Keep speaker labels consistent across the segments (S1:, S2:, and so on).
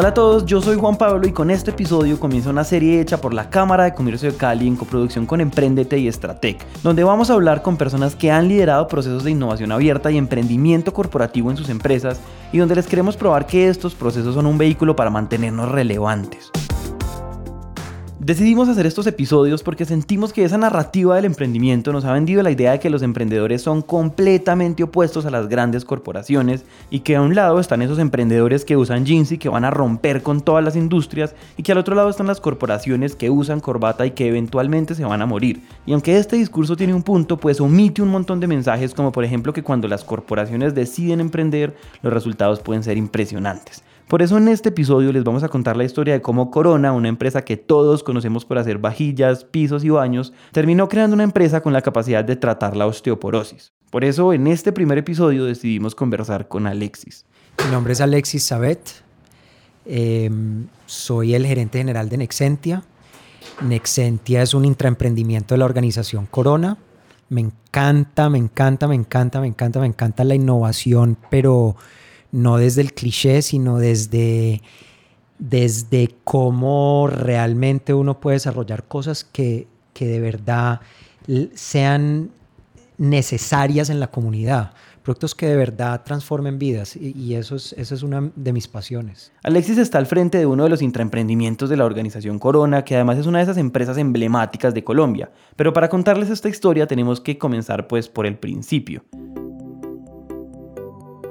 S1: Hola a todos, yo soy Juan Pablo y con este episodio comienza una serie hecha por la Cámara de Comercio de Cali en coproducción con Emprendete y Estratec, donde vamos a hablar con personas que han liderado procesos de innovación abierta y emprendimiento corporativo en sus empresas y donde les queremos probar que estos procesos son un vehículo para mantenernos relevantes. Decidimos hacer estos episodios porque sentimos que esa narrativa del emprendimiento nos ha vendido la idea de que los emprendedores son completamente opuestos a las grandes corporaciones y que a un lado están esos emprendedores que usan jeans y que van a romper con todas las industrias y que al otro lado están las corporaciones que usan corbata y que eventualmente se van a morir. Y aunque este discurso tiene un punto, pues omite un montón de mensajes como por ejemplo que cuando las corporaciones deciden emprender, los resultados pueden ser impresionantes. Por eso en este episodio les vamos a contar la historia de cómo Corona, una empresa que todos conocemos por hacer vajillas, pisos y baños, terminó creando una empresa con la capacidad de tratar la osteoporosis. Por eso en este primer episodio decidimos conversar con Alexis.
S2: Mi nombre es Alexis Sabet, em, soy el gerente general de Nexentia. Nexentia es un intraemprendimiento de la organización Corona. Me encanta, me encanta, me encanta, me encanta, me encanta la innovación, pero no desde el cliché, sino desde, desde cómo realmente uno puede desarrollar cosas que, de verdad sean necesarias en la comunidad productos que de verdad transformen vidas y, eso es, esa es una de mis pasiones.
S1: Alexis está al frente de uno de los intraemprendimientos de la organización Corona, que además es una de esas empresas emblemáticas de Colombia. Pero para contarles esta historia tenemos que comenzar pues por el principio.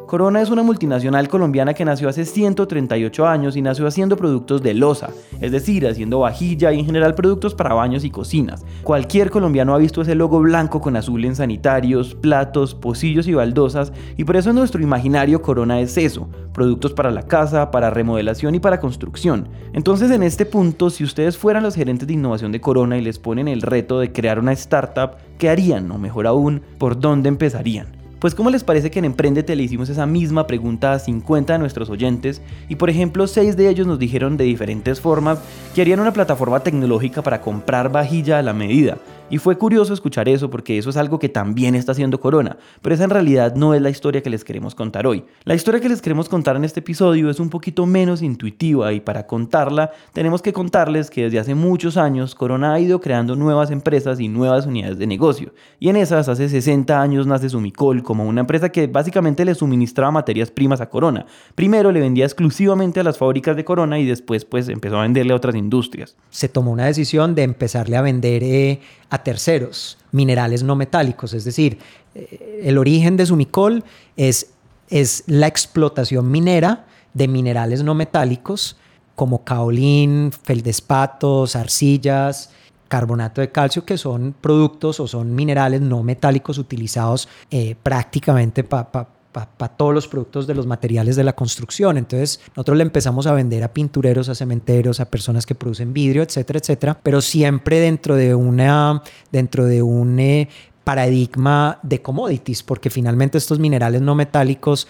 S1: Corona es una multinacional colombiana que nació hace 138 años y nació haciendo productos de losa, es decir, haciendo vajilla y en general productos para baños y cocinas. Cualquier colombiano ha visto ese logo blanco con azul en sanitarios, platos, pocillos y baldosas y por eso en nuestro imaginario Corona es eso, productos para la casa, para remodelación y para construcción. Entonces en este punto, si ustedes fueran los gerentes de innovación de Corona y les ponen el reto de crear una startup, ¿qué harían? O mejor aún, ¿por dónde empezarían? Pues ¿cómo les parece que en Emprendete le hicimos esa misma pregunta a 50 de nuestros oyentes y por ejemplo 6 de ellos nos dijeron de diferentes formas que harían una plataforma tecnológica para comprar vajilla a la medida? Y fue curioso escuchar eso porque eso es algo que también está haciendo Corona, pero esa en realidad no es la historia que les queremos contar hoy. La historia que les queremos contar en este episodio es un poquito menos intuitiva y para contarla tenemos que contarles que desde hace muchos años Corona ha ido creando nuevas empresas y nuevas unidades de negocio. Y en esas hace 60 años nace Sumicol como una empresa que básicamente le suministraba materias primas a Corona. Primero le vendía exclusivamente a las fábricas de Corona y después pues empezó a venderle a otras industrias.
S2: Se tomó una decisión de empezarle a vender eh, a terceros, minerales no metálicos. Es decir, eh, el origen de Sumicol es, es la explotación minera de minerales no metálicos como caolín, feldespatos, arcillas, carbonato de calcio, que son productos o son minerales no metálicos utilizados eh, prácticamente para para todos los productos de los materiales de la construcción. Entonces, nosotros le empezamos a vender a pintureros, a cementeros, a personas que producen vidrio, etcétera, etcétera, pero siempre dentro de una, dentro de un eh, paradigma de commodities, porque finalmente estos minerales no metálicos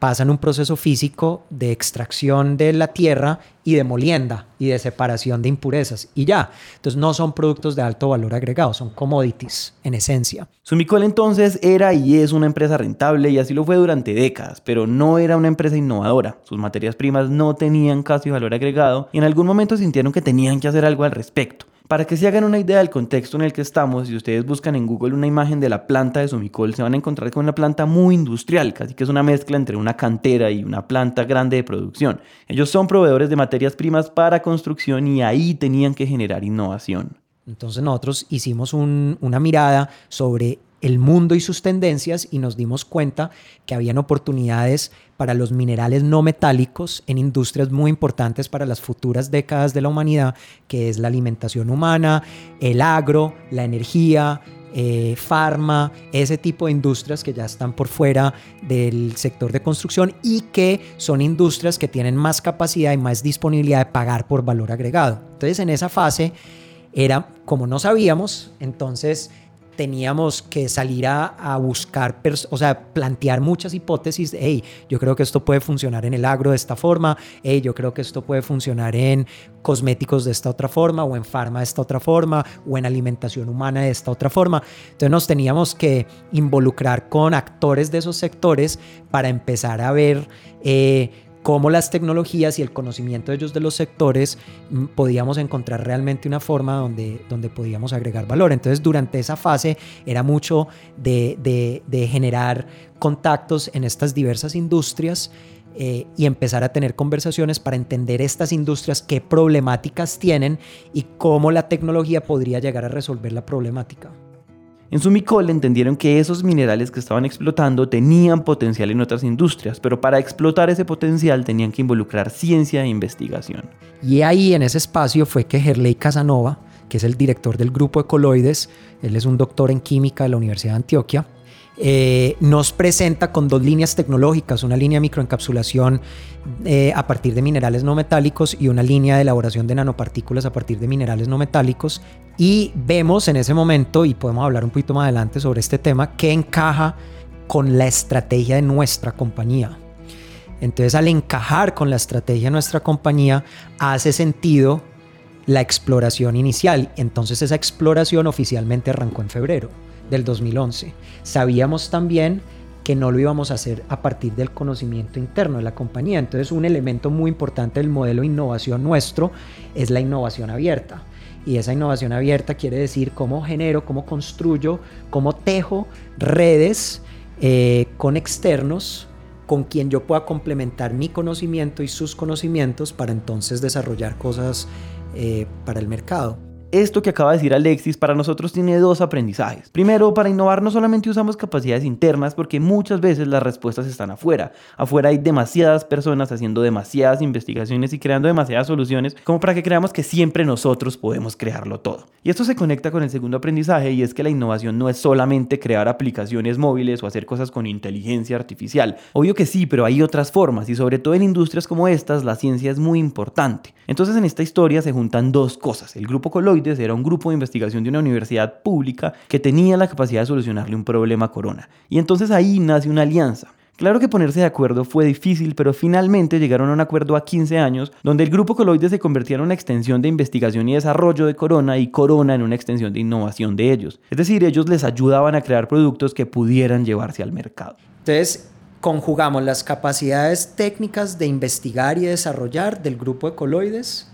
S2: pasan un proceso físico de extracción de la tierra y de molienda y de separación de impurezas y ya. Entonces no son productos de alto valor agregado, son commodities en esencia.
S1: Sumicol entonces era y es una empresa rentable y así lo fue durante décadas, pero no era una empresa innovadora. Sus materias primas no tenían casi valor agregado y en algún momento sintieron que tenían que hacer algo al respecto. Para que se hagan una idea del contexto en el que estamos, si ustedes buscan en Google una imagen de la planta de Sumicol, se van a encontrar con una planta muy industrial, casi que es una mezcla entre una cantera y una planta grande de producción. Ellos son proveedores de materias primas para construcción y ahí tenían que generar innovación.
S2: Entonces nosotros hicimos una mirada sobre el mundo y sus tendencias y nos dimos cuenta que habían oportunidades para los minerales no metálicos en industrias muy importantes para las futuras décadas de la humanidad, que es la alimentación humana, el agro, la energía, eh, farma, ese tipo de industrias que ya están por fuera del sector de construcción y que son industrias que tienen más capacidad y más disponibilidad de pagar por valor agregado. Entonces en esa fase era, como no sabíamos, entonces teníamos que salir a, buscar, o sea, plantear muchas hipótesis. hey, yo creo que esto puede funcionar en el agro de esta forma. Hey, yo creo que esto puede funcionar en cosméticos de esta otra forma, o en farma de esta otra forma, o en alimentación humana de esta otra forma. Entonces nos teníamos que involucrar con actores de esos sectores para empezar a ver. Eh, cómo las tecnologías y el conocimiento de ellos de los sectores mm, podíamos encontrar realmente una forma donde, donde podíamos agregar valor. Entonces durante esa fase era mucho de, de, generar contactos en estas diversas industrias eh, y empezar a tener conversaciones para entender estas industrias, qué problemáticas tienen y cómo la tecnología podría llegar a resolver la problemática.
S1: En Sumicol entendieron que esos minerales que estaban explotando tenían potencial en otras industrias, pero para explotar ese potencial tenían que involucrar ciencia e investigación.
S2: Y ahí en ese espacio fue que Gerley Casanova, que es el director del grupo Ecoloides, él es un doctor en química de la Universidad de Antioquia, eh, nos presenta con dos líneas tecnológicas, una línea de microencapsulación eh, a partir de minerales no metálicos y una línea de elaboración de nanopartículas a partir de minerales no metálicos. Y vemos en ese momento, y podemos hablar un poquito más adelante sobre este tema, que encaja con la estrategia de nuestra compañía. Entonces al encajar con la estrategia de nuestra compañía, hace sentido la exploración inicial. Entonces esa exploración oficialmente arrancó en febrero del 2011. Sabíamos también que no lo íbamos a hacer a partir del conocimiento interno de la compañía. Entonces un elemento muy importante del modelo de innovación nuestro es la innovación abierta. Y esa innovación abierta quiere decir cómo genero, cómo construyo, cómo tejo redes eh, con externos con quien yo pueda complementar mi conocimiento y sus conocimientos para entonces desarrollar cosas eh, para el mercado.
S1: Esto que acaba de decir Alexis para nosotros tiene dos aprendizajes. Primero, para innovar no solamente usamos capacidades internas porque muchas veces las respuestas están afuera. Afuera hay demasiadas personas haciendo demasiadas investigaciones y creando demasiadas soluciones como para que creamos que siempre nosotros podemos crearlo todo. Y esto se conecta con el segundo aprendizaje y es que la innovación no es solamente crear aplicaciones móviles o hacer cosas con inteligencia artificial. Obvio que sí, pero hay otras formas y sobre todo en industrias como estas la ciencia es muy importante. Entonces en esta historia se juntan dos cosas. El grupo Era un grupo de investigación de una universidad pública que tenía la capacidad de solucionarle un problema Corona. Y entonces ahí nace una alianza. Claro que ponerse de acuerdo fue difícil, pero finalmente llegaron a un acuerdo a 15 años, donde el grupo Coloide se convertía en una extensión de investigación y desarrollo de Corona y Corona en una extensión de innovación de ellos. Es decir, ellos les ayudaban a crear productos que pudieran llevarse al mercado.
S2: Entonces, conjugamos las capacidades técnicas de investigar y desarrollar del grupo de coloides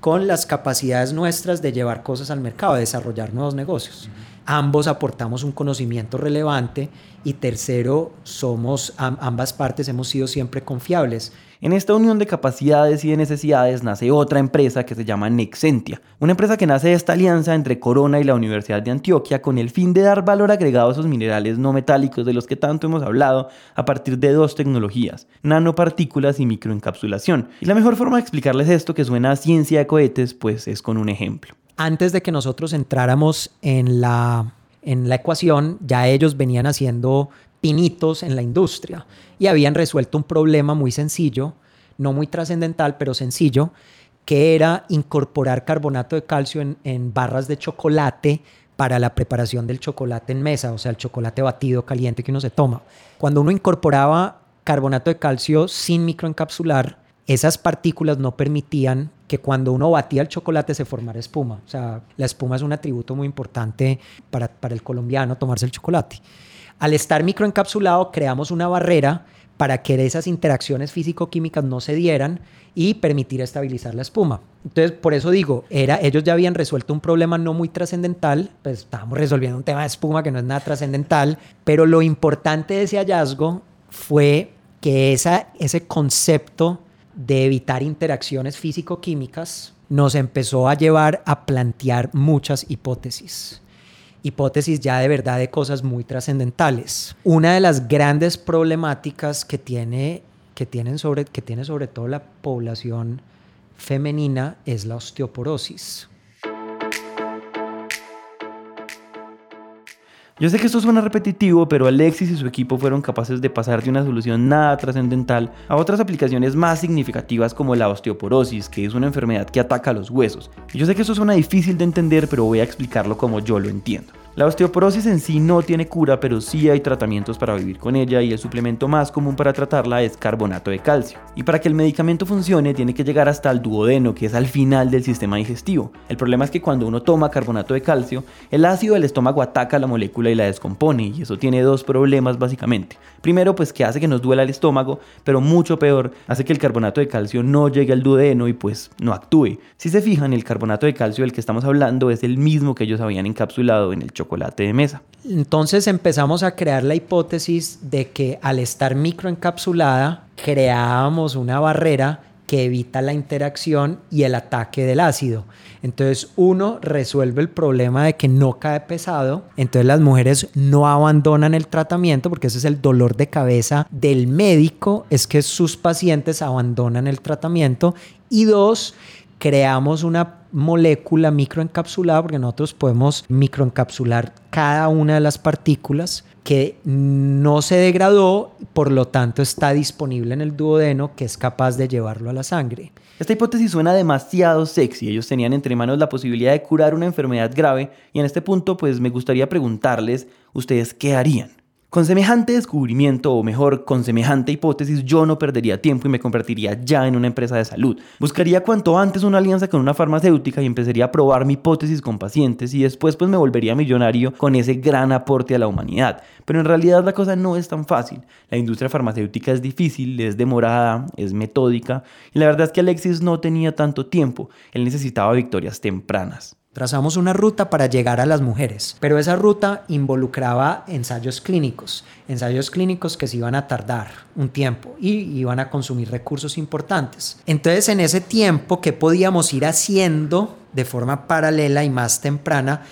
S2: con las capacidades nuestras de llevar cosas al mercado, de desarrollar nuevos negocios. Ambos aportamos un conocimiento relevante y tercero, somos ambas partes hemos sido siempre confiables.
S1: En esta unión de capacidades y de necesidades nace otra empresa que se llama Nexentia, una empresa que nace de esta alianza entre Corona y la Universidad de Antioquia con el fin de dar valor agregado a esos minerales no metálicos de los que tanto hemos hablado a partir de dos tecnologías, nanopartículas y microencapsulación. Y la mejor forma de explicarles esto que suena a ciencia de cohetes pues es con un ejemplo.
S2: Antes de que nosotros entráramos en la, en la ecuación, ya ellos venían haciendo pinitos en la industria y habían resuelto un problema muy sencillo, no muy trascendental, pero sencillo, que era incorporar carbonato de calcio en, barras de chocolate para la preparación del chocolate en mesa, o sea, el chocolate batido caliente que uno se toma. Cuando uno incorporaba carbonato de calcio sin microencapsular, esas partículas no permitían que cuando uno batía el chocolate se formara espuma. O sea, la espuma es un atributo muy importante para, para el colombiano tomarse el chocolate. Al estar microencapsulado, creamos una barrera para que esas interacciones físico-químicas no se dieran y permitir estabilizar la espuma. Entonces, por eso digo, era, ellos ya habían resuelto un problema no muy trascendental, pues estábamos resolviendo un tema de espuma que no es nada trascendental, pero lo importante de ese hallazgo fue que esa, ese concepto de evitar interacciones físico-químicas nos empezó a llevar a plantear muchas hipótesis hipótesis ya de verdad de cosas muy trascendentales. Una de las grandes problemáticas que tiene, que, tienen sobre, que tiene sobre todo la población femenina es la osteoporosis.
S1: Yo sé que esto suena repetitivo, pero Alexis y su equipo fueron capaces de pasar de una solución nada trascendental a otras aplicaciones más significativas como la osteoporosis, que es una enfermedad que ataca los huesos. yo sé que esto suena difícil de entender, pero voy a explicarlo como yo lo entiendo. La osteoporosis en sí no tiene cura, pero sí hay tratamientos para vivir con ella y el suplemento más común para tratarla es carbonato de calcio. Y para que el medicamento funcione tiene que llegar hasta el duodeno, que es al final del sistema digestivo. El problema es que cuando uno toma carbonato de calcio, el ácido del estómago ataca la molécula y la descompone, y eso tiene dos problemas básicamente. Primero, pues que hace que nos duela el estómago, pero mucho peor, hace que el carbonato de calcio no llegue al duodeno y pues no actúe. Si se fijan, el carbonato de calcio del que estamos hablando es el mismo que ellos habían encapsulado en el chocolate chocolate de mesa.
S2: Entonces empezamos a crear la hipótesis de que al estar microencapsulada creábamos una barrera que evita la interacción y el ataque del ácido. Entonces uno resuelve el problema de que no cae pesado, entonces las mujeres no abandonan el tratamiento porque ese es el dolor de cabeza del médico, es que sus pacientes abandonan el tratamiento y dos, creamos una molécula microencapsulada, porque nosotros podemos microencapsular cada una de las partículas que no se degradó, por lo tanto está disponible en el duodeno que es capaz de llevarlo a la sangre.
S1: Esta hipótesis suena demasiado sexy. Ellos tenían entre manos la posibilidad de curar una enfermedad grave y en este punto pues me gustaría preguntarles, ¿ustedes qué harían? Con semejante descubrimiento, o mejor, con semejante hipótesis, yo no perdería tiempo y me convertiría ya en una empresa de salud. Buscaría cuanto antes una alianza con una farmacéutica y empezaría a probar mi hipótesis con pacientes y después pues me volvería millonario con ese gran aporte a la humanidad. Pero en realidad la cosa no es tan fácil. La industria farmacéutica es difícil, es demorada, es metódica y la verdad es que Alexis no tenía tanto tiempo. Él necesitaba victorias tempranas.
S2: Trazamos una ruta para llegar a las mujeres, pero esa ruta involucraba ensayos clínicos, ensayos clínicos que se iban a tardar un tiempo y iban a consumir recursos importantes. Entonces, en ese tiempo, ¿qué podíamos ir haciendo de forma paralela y más temprana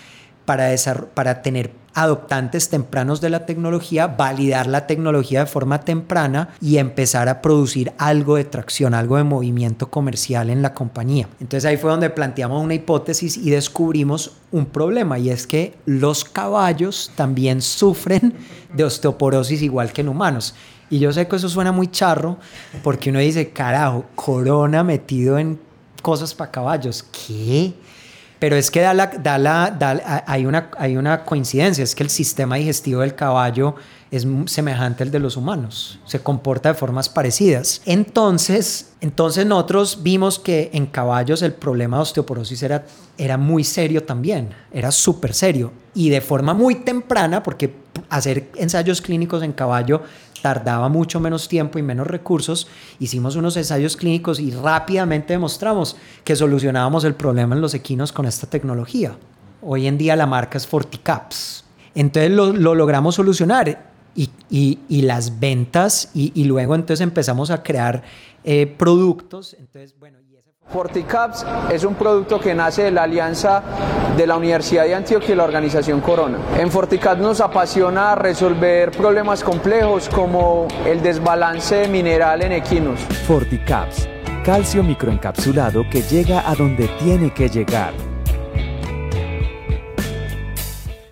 S2: para, para tener adoptantes tempranos de la tecnología, validar la tecnología de forma temprana y empezar a producir algo de tracción, algo de movimiento comercial en la compañía. Entonces ahí fue donde planteamos una hipótesis y descubrimos un problema y es que los caballos también sufren de osteoporosis igual que en humanos. Y yo sé que eso suena muy charro porque uno dice, carajo, corona metido en cosas para caballos. ¿Qué? Pero es que da la, da la, hay, una, hay una coincidencia, es que el sistema digestivo del caballo es semejante al de los humanos, se comporta de formas parecidas. Entonces, entonces nosotros vimos que en caballos el problema de osteoporosis era, era muy serio también, era súper serio y de forma muy temprana, porque hacer ensayos clínicos en caballo tardaba mucho menos tiempo y menos recursos, hicimos unos ensayos clínicos y rápidamente demostramos que solucionábamos el problema en los equinos con esta tecnología. Hoy en día la marca es Forticaps. Entonces lo, logramos solucionar y, las ventas y, luego entonces empezamos a crear eh, productos. Entonces, bueno,
S3: Forticaps es un producto que nace de la alianza de la Universidad de Antioquia y la organización Corona. En Forticaps nos apasiona resolver problemas complejos como el desbalance mineral en equinos.
S4: Forticaps, calcio microencapsulado que llega a donde tiene que llegar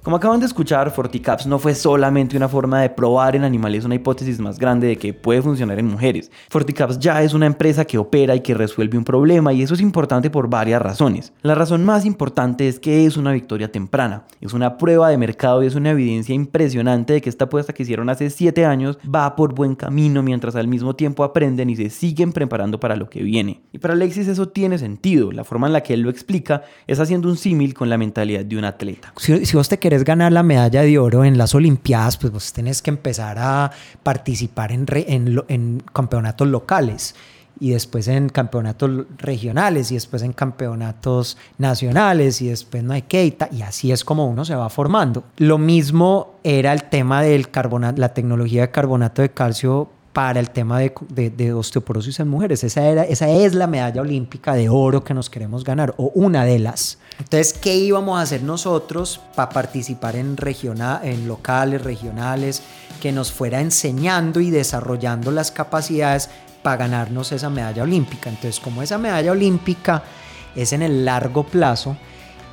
S1: Como acaban de escuchar, Forticaps no fue solamente una forma de probar en animales una hipótesis más grande de que puede funcionar en mujeres. Forticaps ya es una empresa que opera y que resuelve un problema y eso es importante por varias razones. La razón más importante es que es una victoria temprana, es una prueba de mercado y es una evidencia impresionante de que esta apuesta que hicieron hace 7 años va por buen camino mientras al mismo tiempo aprenden y se siguen preparando para lo que viene. Y para Alexis eso tiene sentido, la forma en la que él lo explica es haciendo un símil con la mentalidad de un atleta.
S2: Si, si vos te querés ganar la medalla de oro en las Olimpiadas, pues vos tenés que empezar a participar en, en, campeonatos locales y después en campeonatos regionales y después en campeonatos nacionales y después no hay que y así es como uno se va formando. Lo mismo era el tema del carbonato, la tecnología de carbonato de calcio para el tema de, de, osteoporosis en mujeres. Esa, era, esa es la medalla olímpica de oro que nos queremos ganar, o una de las. Entonces, ¿qué íbamos a hacer nosotros para participar en, en locales, regionales, que nos fuera enseñando y desarrollando las capacidades para ganarnos esa medalla olímpica? Entonces, como esa medalla olímpica es en el largo plazo,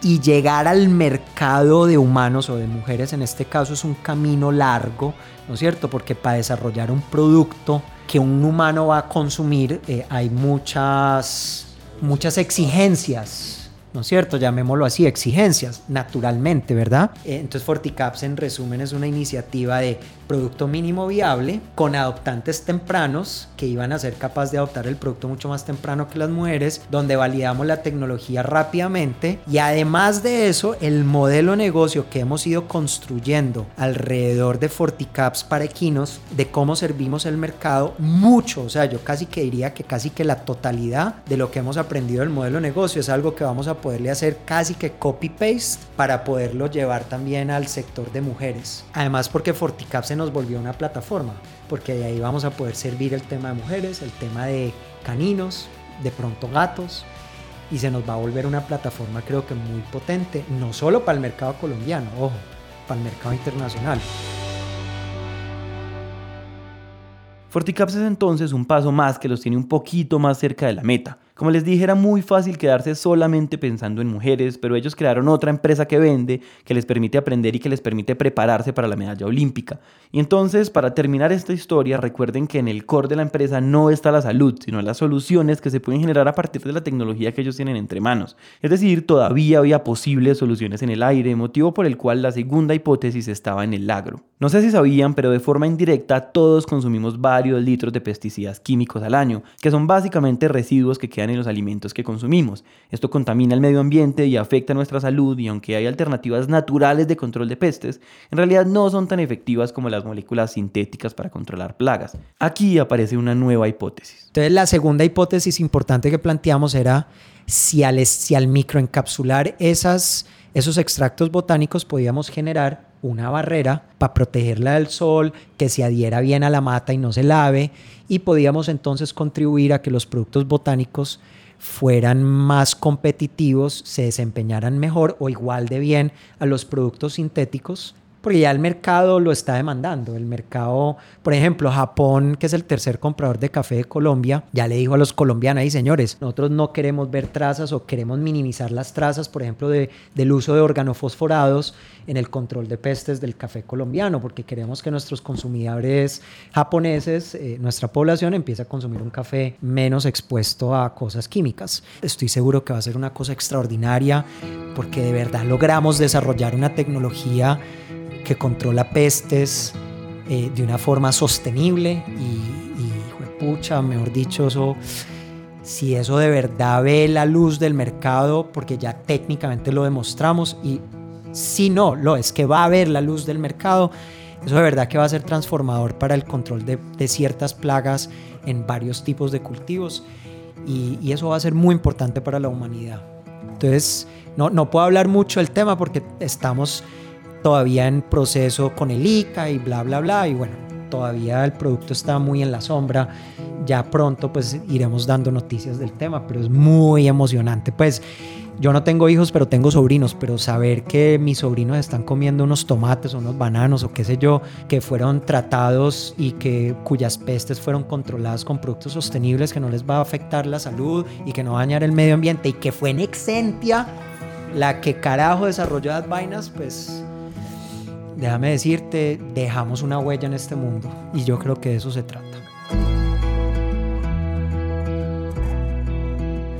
S2: y llegar al mercado de humanos o de mujeres en este caso es un camino largo, ¿no es cierto? Porque para desarrollar un producto que un humano va a consumir eh, hay muchas, muchas exigencias ¿no es cierto? Llamémoslo así, exigencias, naturalmente, ¿verdad? Eh, entonces Forticaps en resumen es una iniciativa de producto mínimo viable con adoptantes tempranos que iban a ser capaces de adoptar el producto mucho más temprano que las mujeres, donde validamos la tecnología rápidamente y además de eso, el modelo negocio que hemos ido construyendo alrededor de Forticaps para equinos, de cómo servimos el mercado, mucho, o sea, yo casi que diría que casi que la totalidad de lo que hemos aprendido del modelo negocio es algo que vamos a poderle hacer casi que copy-paste para poderlo llevar también al sector de mujeres. Además porque Forticap se nos volvió una plataforma, porque de ahí vamos a poder servir el tema de mujeres, el tema de caninos, de pronto gatos, y se nos va a volver una plataforma creo que muy potente, no solo para el mercado colombiano, ojo, para el mercado internacional.
S1: Forticaps es entonces un paso más que los tiene un poquito más cerca de la meta. Como les dije, era muy fácil quedarse solamente pensando en mujeres, pero ellos crearon otra empresa que vende, que les permite aprender y que les permite prepararse para la medalla olímpica. Y entonces, para terminar esta historia, recuerden que en el core de la empresa no está la salud, sino las soluciones que se pueden generar a partir de la tecnología que ellos tienen entre manos. Es decir, todavía había posibles soluciones en el aire, motivo por el cual la segunda hipótesis estaba en el agro. No sé si sabían, pero de forma indirecta todos consumimos varios litros de pesticidas químicos al año, que son básicamente residuos que quedan en los alimentos que consumimos. Esto contamina el medio ambiente y afecta nuestra salud y aunque hay alternativas naturales de control de pestes, en realidad no son tan efectivas como las moléculas sintéticas para controlar plagas. Aquí aparece una nueva hipótesis.
S2: Entonces la segunda hipótesis importante que planteamos era si al, si al microencapsular esas, esos extractos botánicos podíamos generar una barrera para protegerla del sol, que se adhiera bien a la mata y no se lave, y podíamos entonces contribuir a que los productos botánicos fueran más competitivos, se desempeñaran mejor o igual de bien a los productos sintéticos porque ya el mercado lo está demandando. El mercado, por ejemplo, Japón, que es el tercer comprador de café de Colombia, ya le dijo a los colombianos, y señores, nosotros no queremos ver trazas o queremos minimizar las trazas, por ejemplo, de, del uso de organofosforados en el control de pestes del café colombiano, porque queremos que nuestros consumidores japoneses, eh, nuestra población, empiece a consumir un café menos expuesto a cosas químicas. Estoy seguro que va a ser una cosa extraordinaria, porque de verdad logramos desarrollar una tecnología que controla pestes eh, de una forma sostenible y, y pucha, mejor dicho, eso, si eso de verdad ve la luz del mercado, porque ya técnicamente lo demostramos y si no, lo es que va a ver la luz del mercado, eso de verdad que va a ser transformador para el control de, de ciertas plagas en varios tipos de cultivos y, y, eso va a ser muy importante para la humanidad. Entonces, no, no puedo hablar mucho del tema porque estamos todavía en proceso con el ICA y bla, bla, bla. Y bueno, todavía el producto está muy en la sombra. Ya pronto pues iremos dando noticias del tema, pero es muy emocionante. Pues yo no tengo hijos, pero tengo sobrinos, pero saber que mis sobrinos están comiendo unos tomates o unos bananos o qué sé yo, que fueron tratados y que cuyas pestes fueron controladas con productos sostenibles que no les va a afectar la salud y que no va a dañar el medio ambiente y que fue en Exentia la que carajo desarrolló las vainas, pues déjame decirte, dejamos una huella en este mundo y yo creo que de eso se trata.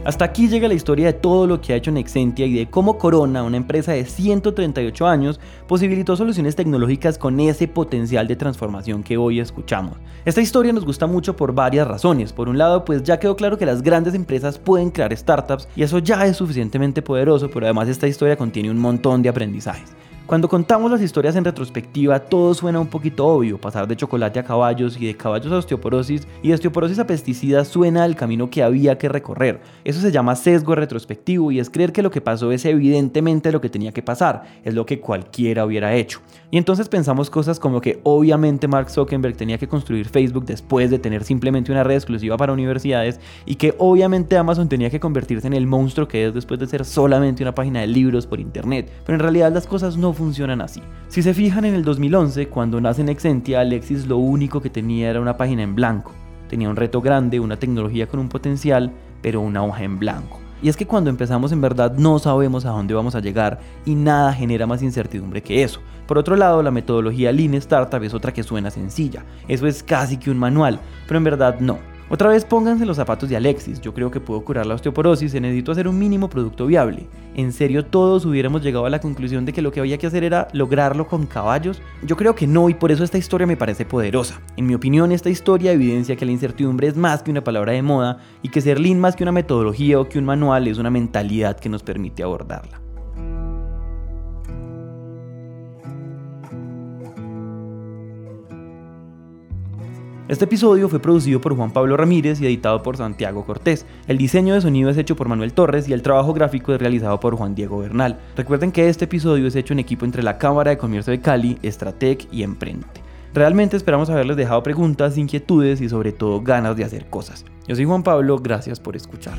S1: Hasta aquí llega la historia de todo lo que ha hecho Nexentia y de cómo Corona, una empresa de 138 años, posibilitó soluciones tecnológicas con ese potencial de transformación que hoy escuchamos. Esta historia nos gusta mucho por varias razones. Por un lado, pues ya quedó claro que las grandes empresas pueden crear startups y eso ya es suficientemente poderoso, pero además esta historia contiene un montón de aprendizajes. Cuando contamos las historias en retrospectiva, todo suena un poquito obvio. Pasar de chocolate a caballos y de caballos a osteoporosis y de osteoporosis a pesticidas suena al camino que había que recorrer. Eso se llama sesgo retrospectivo y es creer que lo que pasó es evidentemente lo que tenía que pasar, es lo que cualquiera hubiera hecho. Y entonces pensamos cosas como que obviamente Mark Zuckerberg tenía que construir Facebook después de tener simplemente una red exclusiva para universidades y que obviamente Amazon tenía que convertirse en el monstruo que es después de ser solamente una página de libros por internet. Pero en realidad las cosas no funcionan así. Si se fijan en el 2011, cuando nace Nexentia, Alexis lo único que tenía era una página en blanco. Tenía un reto grande, una tecnología con un potencial, pero una hoja en blanco. Y es que cuando empezamos en verdad no sabemos a dónde vamos a llegar y nada genera más incertidumbre que eso. Por otro lado, la metodología Lean Startup es otra que suena sencilla. Eso es casi que un manual, pero en verdad no. Otra vez pónganse los zapatos de Alexis, yo creo que puedo curar la osteoporosis, se necesito hacer un mínimo producto viable. ¿En serio todos hubiéramos llegado a la conclusión de que lo que había que hacer era lograrlo con caballos? Yo creo que no y por eso esta historia me parece poderosa. En mi opinión esta historia evidencia que la incertidumbre es más que una palabra de moda y que ser lean más que una metodología o que un manual es una mentalidad que nos permite abordarla. Este episodio fue producido por Juan Pablo Ramírez y editado por Santiago Cortés. El diseño de sonido es hecho por Manuel Torres y el trabajo gráfico es realizado por Juan Diego Bernal. Recuerden que este episodio es hecho en equipo entre la Cámara de Comercio de Cali, Estratec y Emprende. Realmente esperamos haberles dejado preguntas, inquietudes y sobre todo ganas de hacer cosas. Yo soy Juan Pablo, gracias por escuchar.